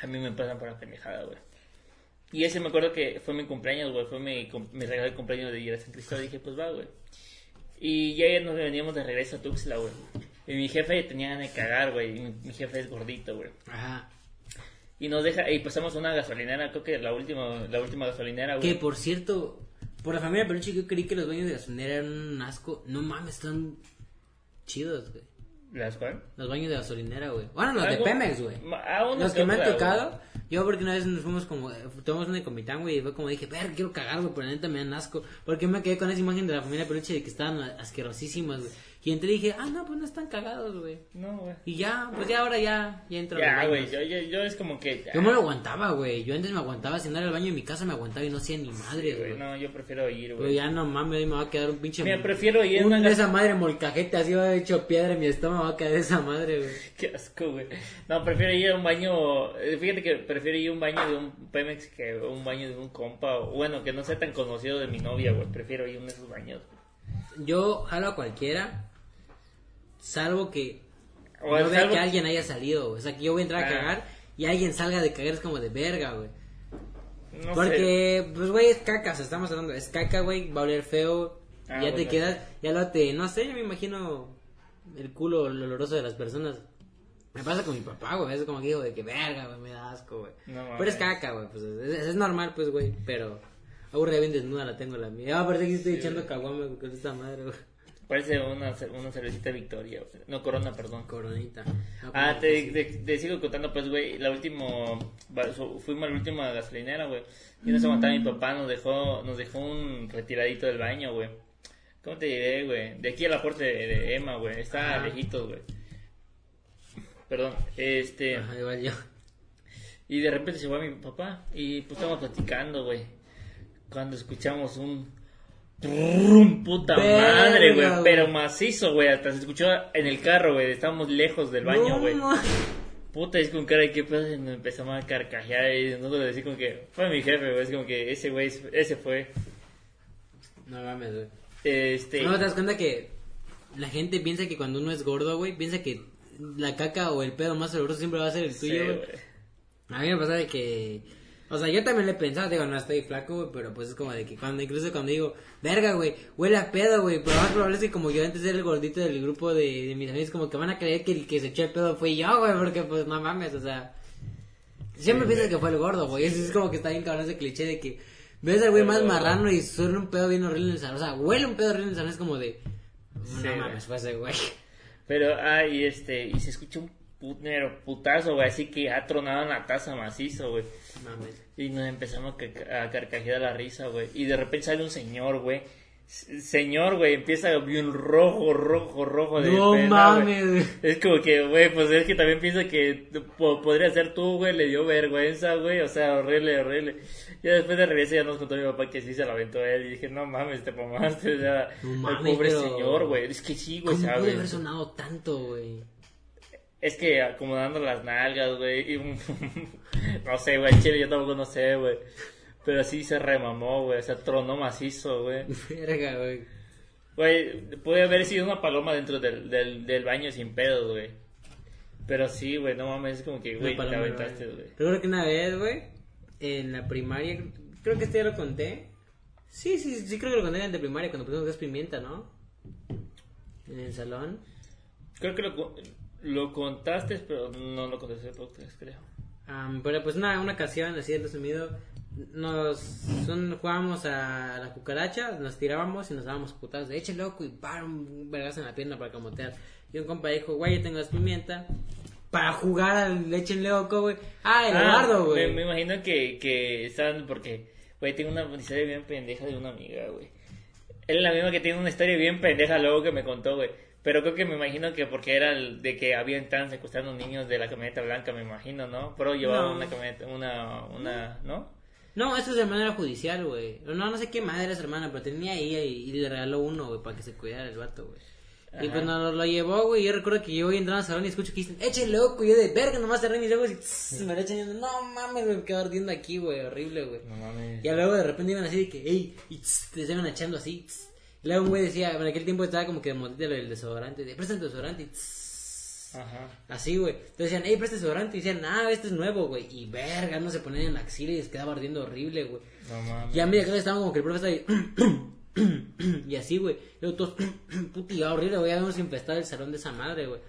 A mí me pasan por la pendejada, güey. Y ese me acuerdo que fue mi cumpleaños, güey. Fue mi, mi regalo de cumpleaños de ir a San Cristóbal. Y dije, pues va, güey. Y ya nos veníamos de regreso a Tuxtla, güey. Y mi jefe tenía ganas de cagar, güey. Y mi, mi jefe es gordito, güey. Ajá. Y nos deja, y pasamos a una gasolinera, creo que la última, la última gasolinera, güey. Que por cierto, por la familia Peluche yo creí que los baños de gasolinera eran un asco. No mames, están chidos, güey. ¿Las cuál? Los baños de gasolinera, güey. Bueno, los de Pemex, güey. Ah, Los que me han tocado, yo porque una vez nos fuimos como, eh, tomamos una de Comitán, güey, y fue como dije, ver, quiero cagar, güey, pero la neta me dan asco. Porque me quedé con esa imagen de la familia peluche de que estaban asquerosísimas, güey. Y entré y dije, ah, no, pues no están cagados, güey. No, güey. Y ya, pues ya ahora ya, ya entro a Ya, güey, yo, yo, yo es como que... Yo me lo aguantaba, güey. Yo antes me aguantaba, si no era el baño de mi casa me aguantaba y no hacía ni madre, güey, no, yo prefiero ir, Pero güey. ya no mames, me va a quedar un pinche... Mira, prefiero ir a un, una gas- esa madre molcajete así va hecho piedra en mi estómago, va a caer esa madre, güey. <laughs> Qué asco, güey. No, prefiero ir a un baño... eh, Fíjate que prefiero ir a un baño de un Pemex que un baño de un compa. O, bueno, que no sea tan conocido de mi novia, güey. Prefiero ir a uno de esos baños. güey. Yo jalo a cualquiera, salvo que O no vea salvo- que alguien haya salido. güey. O sea, que yo voy a entrar a Ah. cagar y alguien salga de cagar es como de verga, güey. No sé. Porque, pues, güey, es caca, o sea, estamos hablando, es caca, güey, va a oler feo, Ah, ya te quedas, ya lo te, no sé, yo me imagino el culo oloroso de las personas. Me pasa con mi papá, güey, es como que digo de que verga, güey, me da asco, güey. No pero es caca, güey, pues es, es normal, pues, güey, pero aburre bien desnuda la tengo la mía. Ah, parece que estoy echando caguama con esta madre, güey. Parece una, una cervecita Victoria. No, Corona, perdón. Coronita. Ah, te, te, te sigo contando, pues, güey, la última, fuimos a la última gasolinera, güey, y nos aguantaba mi papá, nos dejó, nos dejó un retiradito del baño, güey. ¿Cómo te diré, güey? De aquí a la puerta de, de Emma, güey, está Ajá. lejitos, güey. Perdón, este, Ajá, igual yo. y de repente se va mi papá, y pues estamos platicando, güey, cuando escuchamos un... Puta Verga, madre, güey, pero macizo, güey, hasta se escuchó en el carro, güey, estábamos lejos del baño, güey. Puta, es con cara de qué pedo y nos empezamos a carcajear y nosotros decir como que fue mi jefe, güey, es como que ese güey, ese fue. No mames, güey. Este, No, te das cuenta que la gente piensa que cuando uno es gordo, güey, piensa que la caca o el pedo más oloroso siempre va a ser el tuyo, güey. A mí me pasa de que... O sea, yo también le he pensado, digo, no estoy flaco, güey, pero pues es como de que cuando, incluso cuando digo, verga, güey, huele a pedo, güey, pero más probable es que como yo antes era el gordito del grupo de, de mis amigos, como que van a creer que el que se echó el pedo fue yo, güey, porque pues no mames, o sea... Siempre piensas que fue el gordo, güey, eso es como que está bien cabrón ese cliché de que ves al güey más marrano y suena un pedo bien horrible en el salón, o sea, huele un pedo horrible en el salón, es como de... Sí, no mames, fue ese güey. Pero, ah, y este, y se escucha un putero putazo, güey, así que ha tronado en la taza macizo, güey. Mames. Y nos empezamos a, ca- a carcajear la risa, güey. Y de repente sale un señor, güey, Señor, güey, empieza bien rojo, rojo, rojo de No pena, mames, güey. Es como que, güey, pues es que también pienso que po- podría ser tú, güey, le dio vergüenza, güey, o sea, horrible, horrible. Ya después de regreso ya nos contó mi papá que sí se la aventó él y dije, no mames, te mamaste, o sea, No el pobre pero- señor, güey, es que sí, güey, ¿Cómo puede ¿sabes? haber sonado tanto, güey? Es que acomodando las nalgas, güey, y <laughs> no sé, güey, chile yo tampoco no sé, güey. Pero sí se remamó, güey, o sea, tronó macizo, güey. <laughs> Verga, güey. Güey, puede haber sido una paloma dentro del, del, del baño sin pedos, güey. Pero sí, güey, no mames, es como que, güey, te aventaste, güey. Recuerdo que una vez, güey, en la primaria, creo que este ya lo conté. Sí, sí, sí, creo que lo conté en la primaria cuando pusimos gas pimienta, ¿no? En el salón. Creo que lo, lo contaste, pero no lo contaste en podcast, creo. Am, pero pues una, una ocasión, así resumido, nos jugábamos a la cucaracha, nos tirábamos y nos dábamos putados de eche loco y para un vergazo en la pierna para camotear. Y un compa dijo, güey, yo tengo gas pimienta para jugar al leche loco, güey. Ah, Eduardo, me, güey. me imagino que, que estaban porque, güey, tengo una historia bien pendeja de una amiga, güey. Él es la misma que tiene una historia bien pendeja luego que me contó, güey. Pero creo que me imagino que porque era el de que habían tan secuestrando niños de la camioneta blanca, me imagino, ¿no? Pero llevaba No. una camioneta, una, una, ¿no? No, eso es de manera judicial, güey. No, no sé qué madre su hermana, pero tenía ahí y, y le regaló uno, güey, para que se cuidara el vato, güey. Y pues nos lo, llevó, güey. Yo recuerdo que yo voy entrando al salón y escucho que dicen, eche loco. Y yo de verga, nomás cerré mis ojos y tss, me lo echan. y yo, no mames, me quedo ardiendo aquí, güey, horrible, güey. No mames. Y luego de repente iban así de que, ey, y tss, te iban echando así. tss. Luego un güey decía, en aquel tiempo estaba como que de modita del desodorante, de prestan desodorante y tss. Ajá. Así, güey. Entonces decían, hey, presta desodorante. Y decían, ah, este es nuevo, güey. Y verga, no se ponían en la axila y les quedaba ardiendo horrible, güey. No mames. Y a medida que estaban como que el profe estaba ahí. <clears throat> y así, güey. Luego todos, <clears throat> puti, ya horrible, güey. Habíamos infestado el salón de esa madre, güey.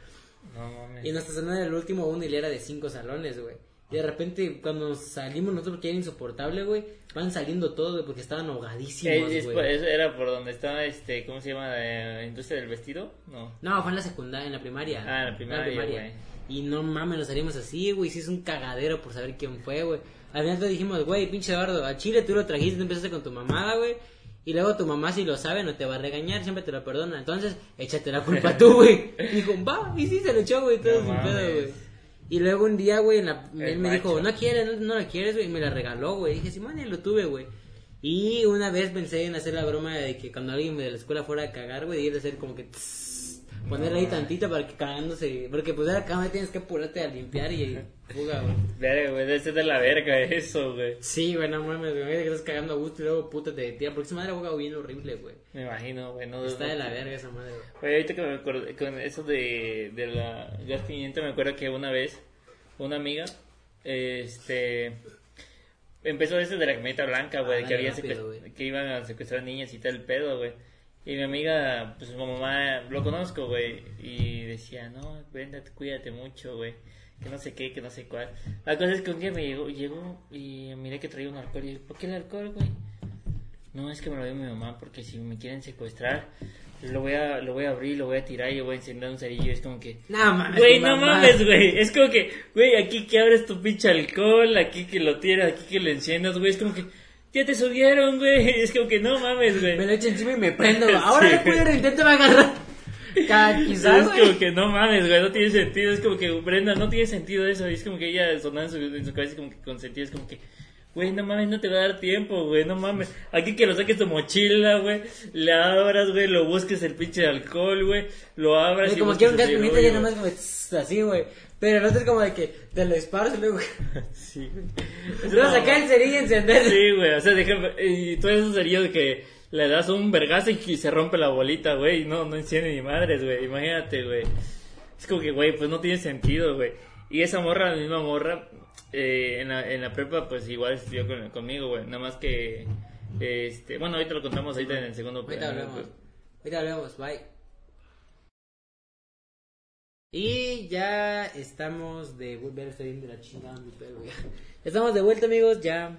No mames. Y nuestra salón era el último uno y le era de cinco salones, güey. Y de repente, cuando salimos nosotros, porque era insoportable, güey, van saliendo todos, güey, porque estaban ahogadísimos, Eh, es güey. eso era por donde estaba, este, ¿cómo se llama? Eh, ¿Industria del vestido? No. No, fue en la secundaria, en la primaria. Ah, en la primaria, güey. Y no mames, nos salimos así, güey. Sí es un cagadero por saber quién fue, güey. Al final te dijimos, güey, pinche Eduardo, a Chile tú lo trajiste, empezaste con tu mamada, güey. Y luego tu mamá, si lo sabe, no te va a regañar, siempre te lo perdona. Entonces, échate la culpa tú, güey. <laughs> Y dijo, va, y sí se lo echó, güey, todo No sin pedo, güey. Y luego un día, güey, en la- El él me dijo, no quieres, no, no la quieres, güey. Y me la regaló, güey. Dije, Simón, ya lo tuve, güey. Y una vez pensé en hacer la broma de que cuando alguien de la escuela fuera a cagar, güey, ir a hacer como que... tss, ponerle ahí tantito para que cagándose... Porque pues era cama tienes que apurarte a limpiar y fuga, güey. Verga, güey, debe ser de la verga eso, güey. Sí, güey, no mames, güey. Que estás cagando a gusto y luego puta te tira. Porque esa madre juega bien horrible, güey. Me imagino, güey. No, Está no- de la verga esa madre, güey. Ahorita que me acuerdo, con eso de, de la gas pimienta, me acuerdo que una vez, una amiga, este, empezó eso de la camioneta blanca, güey, Ah, que, había rápido, que iban a secuestrar niñas y tal el pedo, güey. Y mi amiga, pues su mamá, lo conozco, güey, y decía, no, venda, cuídate mucho, güey, que no sé qué, que no sé cuál. La cosa es que un día me llegó, llegó y miré que traía un alcohol y dije, ¿por qué el alcohol, güey? No, es que me lo dio mi mamá porque si me quieren secuestrar, lo voy a, lo voy a abrir, lo voy a tirar y voy a encender un cerillo. Es como que, No mames. güey, no mames, güey. Es como que, güey, aquí que abres tu pinche alcohol, aquí que lo tiras, aquí que lo enciendas, güey. Es como que, ya te subieron, güey. <laughs> Es como que no mames, güey. Me lo echo encima y me prendo. <laughs> <laughs> güey. Ahora Sí. le puedo intentar agarrar. Quizás, es güey. como que no mames, güey, no tiene sentido. Es como que, Brenda, no tiene sentido eso. Y es como que ella sonaba en su, en su cabeza, como que con sentido. Es como que, güey, no mames, no te va a dar tiempo, güey, no mames. Aquí que lo saques tu mochila, güey, le abras, güey, lo busques el pinche alcohol, güey, lo abras. Güey, y como que un gas el pimienta ya nomás tss, así, güey. Pero otro es como de que te lo esparces y luego. <laughs> Sí, güey. Luego sacar el cerillo y encender. Sí, güey, o sea, deja, y todo eso sería de que le das un vergazo y se rompe la bolita, güey, y no, no enciende ni madres, güey, imagínate, güey. Es como que, güey, pues no tiene sentido, güey. Y esa morra, la misma morra, eh, en, la, en la prepa, pues igual estudió con- conmigo, güey, nada más que, este, bueno, ahorita lo contamos ahorita en el segundo. Ahorita hablamos. Ahorita hablamos, bye. Y ya estamos de vuelta. Estoy bien de la chingada, mi pelo, güey. Estamos de vuelta, amigos. Ya.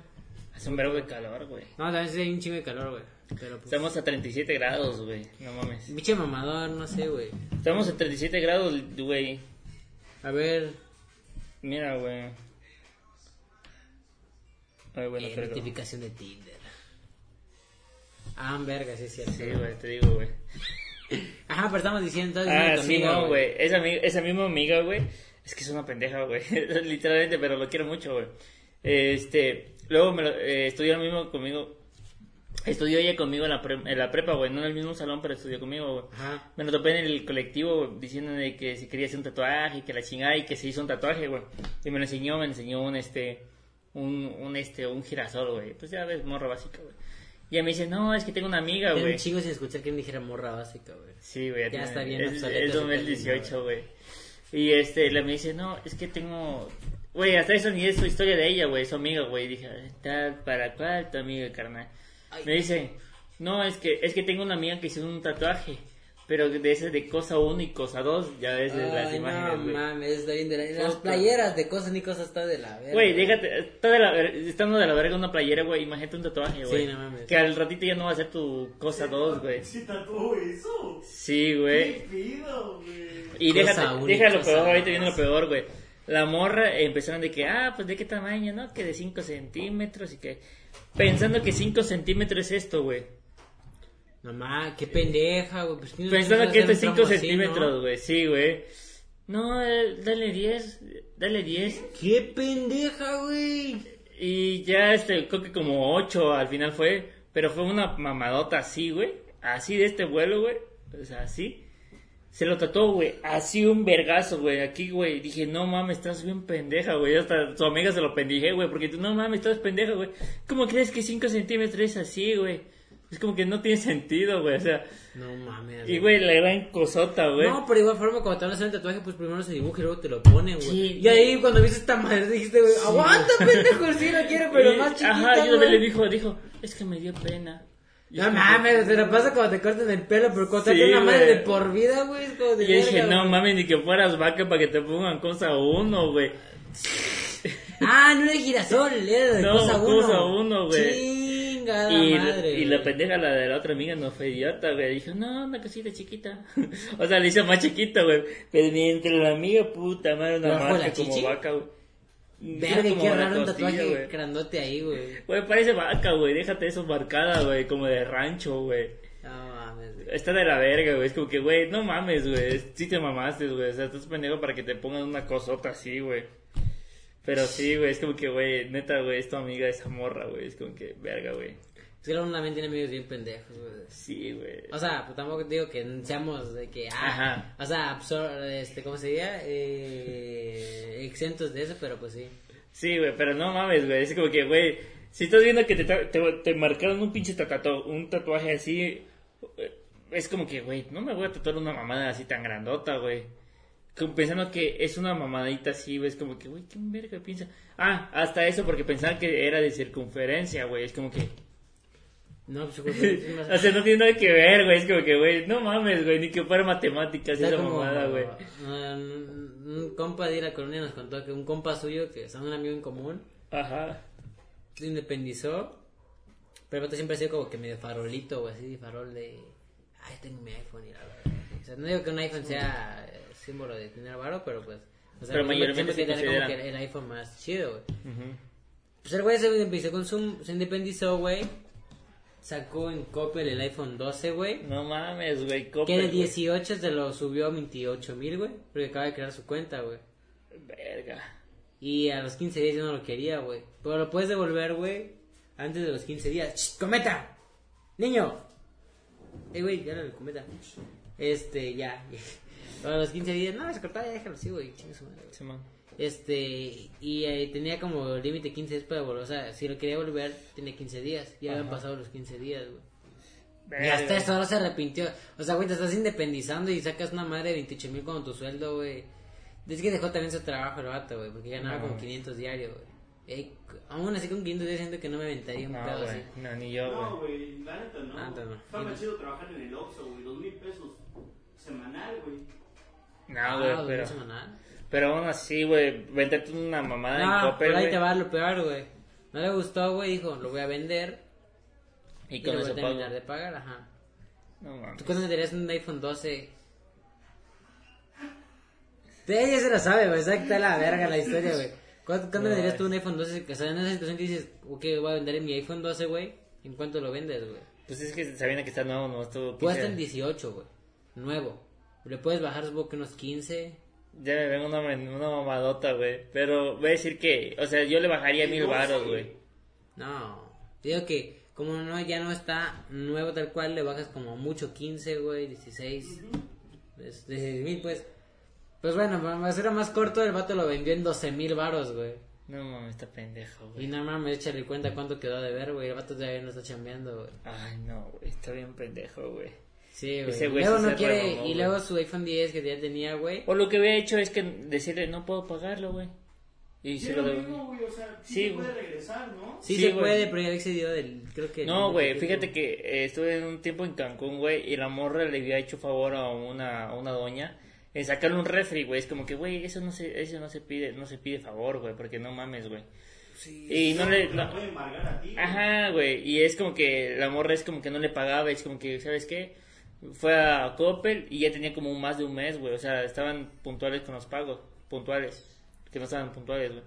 Hace un verbo de calor, güey. No, también sí hay un chingo de calor, güey. Pero pues. Estamos a 37 grados, güey, no mames. Pinche mamador, no sé, güey. Estamos a 37 grados, güey. A ver. Mira, güey. Ay, bueno, eh, notificación de Tinder. Ah, verga, sí cierto. Sí, güey, te digo, güey. <laughs> Ajá, pero estamos diciendo entonces Ah, sí, amiga, no, güey. Esa, esa misma amiga, güey. Es que es una pendeja, güey. <laughs> Literalmente, pero lo quiero mucho, güey. Este, luego me lo, eh, estudió lo mismo conmigo. Estudió ella conmigo en la, pre- en la prepa, güey. No en el mismo salón, pero estudió conmigo, güey. Ajá. Me lo topé en el colectivo güey, diciéndome que si quería hacer un tatuaje y que la chingada y que se hizo un tatuaje, güey. Y me lo enseñó, me enseñó un, este, un, un, este, un girasol, güey. Pues ya ves, morra básica, güey. Y ella me dice, no, es que tengo una amiga, güey. un chingo sin escuchar que me dijera morra básica, güey. Sí, güey. Ya tiene- está bien Es, es ese 2018, güey. Y este, le me dice, no, es que tengo... Güey, hasta eso ni es su historia de ella, güey, su amiga, güey. Y Dije, tal, ¿para cuál tu amiga, carnal? Ay. Me dice, no, es que, es que tengo una amiga que hizo un tatuaje. Pero de ese de cosa 1 y cosa 2, ya ves de las Ay, imágenes, no mames, está bien de la... Las playeras de cosas ni cosas está de la verga. Güey, déjate, está de la, ver- estando de la verga una playera, güey, imagínate un tatuaje, güey. no mames. Que al ratito ya no va a ser tu cosa 2, güey. ¿Sí tatuó eso? Sí, güey. ¿Qué pido, güey? Y déjate, única, déjalo cosa peor, ahorita viene lo peor, güey. La morra empezaron de que, ah, pues de qué tamaño, ¿no? Que de 5 centímetros y que... Pensando que 5 centímetros es esto, güey. Mamá, qué pendeja, güey. Pues, ¿quién Pensando nos que esto es un 5 tramo así, centímetros, no? güey. Sí, güey. No, eh, dale 10, dale 10. Qué pendeja, güey. Y ya, este, creo que como 8 al final fue. Pero fue una mamadota así, güey. Así de este vuelo, güey. O sea, así. Se lo trató, güey. Así un vergazo, güey. Aquí, güey. Dije, no mames, estás bien pendeja, güey. Hasta su amiga se lo pendije, güey. Porque tú, no mames, estás pendeja, güey. ¿Cómo crees que 5 centímetros es así, güey? Es como que no tiene sentido, güey. O sea, No mames. y güey, la gran cosota, güey. No, pero igual forma, cuando te van a hacer un tatuaje, pues primero se dibuja y luego te lo ponen, güey. Sí. y ahí cuando viste esta madre dijiste, güey, aguanta, <laughs> pendejo, sí lo quiero, pero Y- más chiquita, Ajá, y güey. le dijo, dijo, es que me dio pena. Y No mames, se lo pasa cuando te cortan el pelo, pero cuando te Sí, una madre de por vida, güey, es como de Y yo dije, no mames, ni que fueras vaca para que te pongan cosa uno, güey. Ah, no era girasol, era de No, cosa uno. cosa uno, güey. Chingada Y, madre. y la pendeja, la de la otra amiga, no fue idiota, güey. Dijo, no, una cosita chiquita. <laughs> o sea, le hizo más chiquita, güey. Pero ni entre la amiga, puta madre, una ¿Bajo la marca como vaca, güey. Verga, qué raro un tatuaje güey. grandote ahí, güey. Güey, parece vaca, güey. Déjate eso marcada, güey. Como de rancho, güey. No mames, güey. Está de la verga, güey. Es como que, güey, no mames, güey. Sí te mamaste, güey. O sea, estás pendejo para que te pongan una cosota así, güey. Pero sí, güey. Es como que, güey, neta, güey, es tu amiga esa morra, güey. Es como que, verga, güey. Es que una mente tiene amigos bien pendejos, güey. Sí, güey. O sea, pues tampoco digo que seamos de que, ah, Ajá. o sea, absor este, ¿cómo se diría? Eh, exentos de eso, pero pues sí. Sí, güey, pero no mames, güey. Es como que, güey, si estás viendo que te, te, te marcaron un pinche tatato, un tatuaje así, eh, es como que, güey, no me voy a tatuar una mamada así tan grandota, güey. Como Pensando que es una mamadita así, güey, es como que, güey, ¿qué verga piensa? Ah, hasta eso, porque pensaban que era de circunferencia, güey, es como que... No, pues güey, <laughs> o sea, no tiene nada que ver, güey, es como que, güey, no mames, güey, ni que fuera matemáticas esa como, mamada, güey. un un compa de ir a colonia nos contó que un compa suyo, que es un amigo en común, Ajá. se independizó, pero el siempre ha sido como que medio farolito, o así, farol de, ay, tengo mi iPhone y la verdad. O sea, no digo que un iPhone sea eh, símbolo de tener varo, pero pues, o sea, Pero mayormente se tener como considera. que el iPhone más chido, güey. Ujú. Pues el güey se independizó con su, se independizó, güey. Sacó en Coppel el iPhone 12, güey. No mames, güey, Que de güey. 18 se lo subió a 28 mil, güey. Porque acaba de crear su cuenta, güey. Verga. Y a los 15 días yo no lo quería, güey. Pero lo puedes devolver, güey. Antes de los 15 días. ¡Shh! ¡Cometa! ¡Niño! Eh, güey, ya el cometa. Este, ya. <laughs> Pero a los 15 días, no, se cortaba, ya déjalo así, güey. Chingue su madre, güey. Sí, man. Este, y eh, tenía como límite 15 días para devolver. O sea, si lo quería volver, tenía 15 días. Ya habían Ajá. pasado los 15 días, güey. Y hasta eso ahora se arrepintió. O sea, güey, te estás independizando y sacas una madre de 28 mil con tu sueldo, güey. Es que dejó también su trabajo el vato, güey, porque ganaba No. como 500 diarios, güey. Ey, c- aún así con 500 días siento que no me aventaría un No, pedo güey. así. No, ni yo, No, güey. güey, la neta no. Ah, no. Está más chido trabajar en el Oxxo, güey. Dos mil pesos semanal, güey. No, Ah, güey, güey, pero. semanal. Pero aún así, güey, venderte una mamada en No, Coppel, pero ahí te va lo peor, güey. No le gustó, güey, dijo, lo voy a vender Y y, con lo voy a pago. terminar de pagar, ajá. No mames. ¿Tú cuándo venderías un iPhone 12? Sí, ella se lo sabe, güey. Sabe que está la verga la historia, güey. ¿Cuándo, cuándo No, venderías tú un iPhone 12? O sea, en esa situación que dices, ok, voy a vender mi iPhone 12, güey. ¿En cuánto lo vendes, güey? Pues es que sabiendo que está nuevo, no, esto Cuesta en 18, güey. Nuevo. Le puedes bajar, supongo que unos 15. Ya me vengo una, una mamadota, güey. Pero voy a decir que, o sea, yo le bajaría mil baros, güey. No. Digo que, como no ya no está nuevo tal cual, le bajas como mucho 15, güey, 16. Es 16 mil, pues. Pues bueno, para hacerlo más corto, el vato lo vendió en 12 mil baros, güey. No mames, está pendejo, Y güey. nada más me échale cuenta cuánto quedó de ver, güey. El vato todavía no está chambeando, güey. Ay, no, güey, está bien pendejo, güey. Sí, güey. Ese güey Luego sí no se quiere. remamó, y güey. luego su iPhone 10 que ya tenía, güey. O lo que había hecho es que decirle, no puedo pagarlo, güey. Y Sí, se lo mismo, güey, o sea, sí, Sí, se puede regresar, ¿no? Sí, Sí, se güey. puede, pero ya había excedido del. Creo que. No, güey, tiempo. fíjate que eh, estuve en un tiempo en Cancún, güey, y la morra le había hecho favor a una, a una doña en sacarle un refri, güey. Es como que, güey, eso no se, eso no se pide, no se pide favor, güey, porque no mames, güey. y no le, no- puede embargar a ti. güey. Ajá, güey. Y es como que la morra es como que no le pagaba. Es como que, ¿sabes qué? Fue a Coppel y ya tenía como más de un mes, güey. O sea, estaban puntuales con los pagos. Puntuales. Que no estaban puntuales, güey.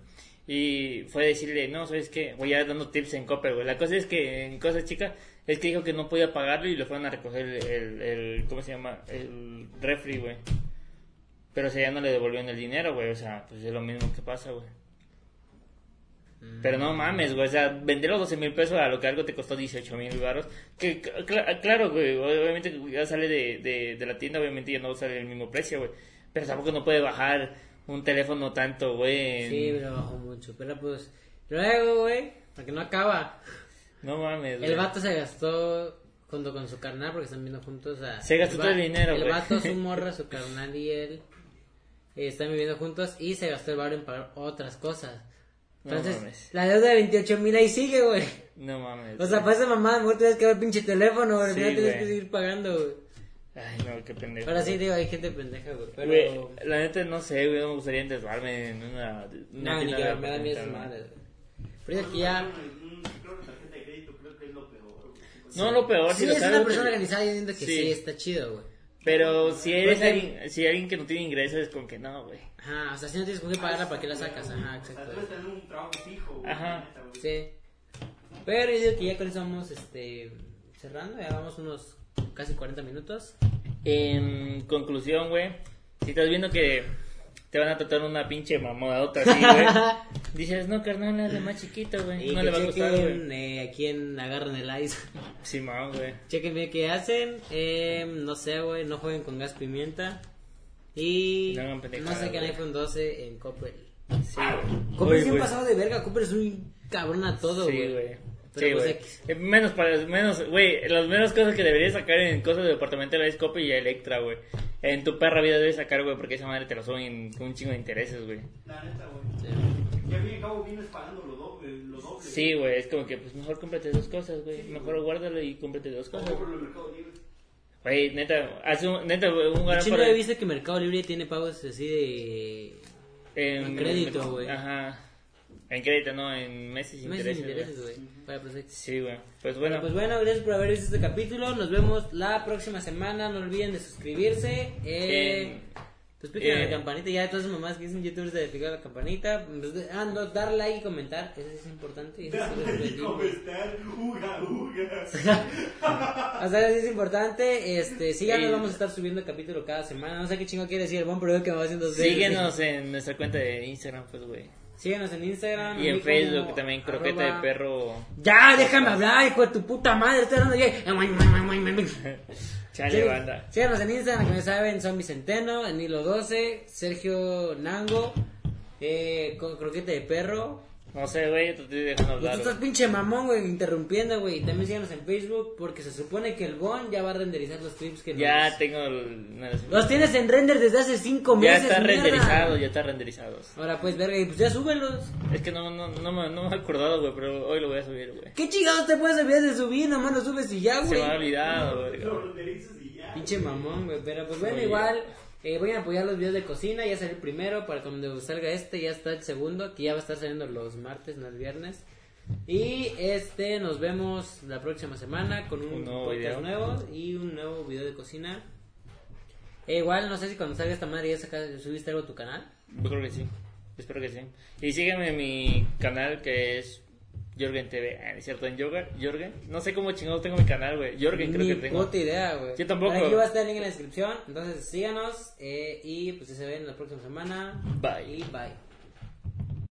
Y fue a decirle, no, ¿sabes qué? Voy a dando tips en Coppel, güey. La cosa es que, en cosas chicas, es que dijo que no podía pagarlo y le fueron a recoger el, ¿cómo se llama? El refri, güey. Pero o ya no le devolvieron el dinero, güey. O sea, pues es lo mismo que pasa, güey. Pero no mames, güey, o sea, vender los 12 mil pesos a lo que algo te costó 18 mil baros. Que cl- cl- claro, güey, obviamente ya sale de, de, de la tienda, obviamente ya no sale el mismo precio, güey. Pero tampoco no puede bajar un teléfono tanto, güey. Sí, pero bajó mucho. Pero pues. Luego, güey, porque no acaba. No mames, güey. El vato se gastó junto con su carnal porque están viviendo juntos. sea, Se gastó el todo el dinero, El güey. vato, su <laughs> morra, su carnal y él eh, están viviendo juntos y se gastó el barro en pagar otras cosas. No Entonces, mames. la deuda de 28 mil ahí sigue, güey. No mames. O sea, para esa mamá, mejor tienes que ver pinche teléfono, güey. Sí, tienes que seguir pagando, güey. Ay, no, qué pendejo. Ahora sí, digo, hay gente pendeja, güey. Pero. Güey, la neta no sé, güey, no me gustaría endeudarme en una. una No, ni que me da miedo esas departamental, madres, güey. Pero es que ya. Creo que tarjeta de crédito creo que es lo peor. güey. No, lo peor, Sí, si lo es sabes, una persona organizada y entiendo que sí. Sí. está chido, güey. Pero si eres Pues, alguien, si alguien que no tiene ingresos, es como que no, güey. Ajá, o sea, si no tienes con qué pagarla, ¿para qué la sacas? Ajá, O sea, exacto. debes tener un trabajo fijo, güey. Ajá. Sí. Pero yo digo que ya con eso vamos este, cerrando. Ya vamos unos casi 40 minutos. En conclusión, güey, si estás viendo que te van a tratar una pinche mamadota así, güey, <laughs> dices, no, carnal, hazle más chiquito, güey. No le va a gustar, güey. eh, a quién agarran el ice. <laughs> Simón, güey. chequen bien qué hacen. Eh, no sé, güey, no jueguen con gas pimienta. Y No no sé qué güey. iPhone 12 en Coppel. Sí, güey. Uy, es un güey. pasado de verga. Coppel es un cabrón a todo, Sí, güey. güey. Pero Sí, pues güey. Eh, Menos para, menos, güey, las menos cosas que deberías sacar en cosas de departamental es Coppel y Electra, güey. En tu perra vida debes sacar, güey, porque esa madre te lo suben con un chingo de intereses, güey. La neta, güey. Sí. Y al fin y al cabo vienes pagando lo doble. Lo doble Sí, güey, es como que, pues mejor cómprate dos cosas, güey. Mejor guárdalo y cómprate dos cosas. Compro en el mercado libre. Güey, neta, hace un, neta, güey, un gran Chino para- he visto que Mercado Libre tiene pagos así de... En crédito, güey. Ajá. En crédito, no, en meses sin Meses intereses. intereses, güey. Para proyectos. Sí, güey. Pues bueno, Pues bueno, gracias por haber visto este capítulo. Nos vemos la próxima semana. No olviden de suscribirse. Eh, pues piquen eh, la campanita. Ya todas esas mamás que dicen youtubers de picar la campanita. Pues, Ah, no, dar like y comentar. Eso es importante. Eso. ¿Cómo están? Uga, uga. <laughs> O sea, eso es importante. Este, síganos, Sí. vamos a estar subiendo capítulo cada semana. No sé qué chingo quiere decir el buen pero que me va haciendo síguenos en nuestra cuenta de Instagram, pues, güey. Síganos en Instagram. Y en Facebook como también, croqueta arroba- de perro. Ya, déjame hablar, hijo de tu puta madre. Estoy hablando ya. <laughs> Chale, banda. Síganos en Instagram, que me saben, son Vicenteno, en Hilo 12, Sergio Nango, eh, con croquete de perro. No sé, güey, te estoy dejando Y tú hablar. estás güey. pinche mamón, güey, interrumpiendo, güey. Y también síganos en Facebook, porque se supone que el Bon ya va a renderizar los clips que Ya nos... tengo. el- Los tienes en render desde hace cinco Ya meses, está mierda. renderizado, ya está renderizados. Ahora pues, verga, y pues ya súbelos. Es que no, no, no, me, no me he acordado, güey, pero hoy lo voy a subir, güey. ¿Qué chingados te puedes olvidar de subir? Nomás lo subes y ya, Se güey. me ha olvidado, güey. Lo renderizas y ya. Pinche mamón, güey. Pero pues bueno, Oye. igual. Eh, voy a apoyar los videos de cocina. Ya salió el primero. Para cuando salga este, ya está el segundo. Que ya va a estar saliendo los martes, no el viernes. Y este, nos vemos la próxima semana con un, Un nuevo podcast video. nuevo y un nuevo video de cocina. Eh, igual, no sé si cuando salga esta madre ya saca- subiste algo a tu canal. Yo creo que sí. Espero que sí. Y sígueme en mi canal que es Jorgen TV. Ah, ¿es cierto? En Jorgen, Jorgen. No sé cómo chingado tengo mi canal, güey. Jorgen creo Ni que tengo. puta idea, güey. Yo tampoco. Aquí va a estar el link en la descripción. Entonces síganos. eh, y pues se ven la próxima semana. Bye. Y bye.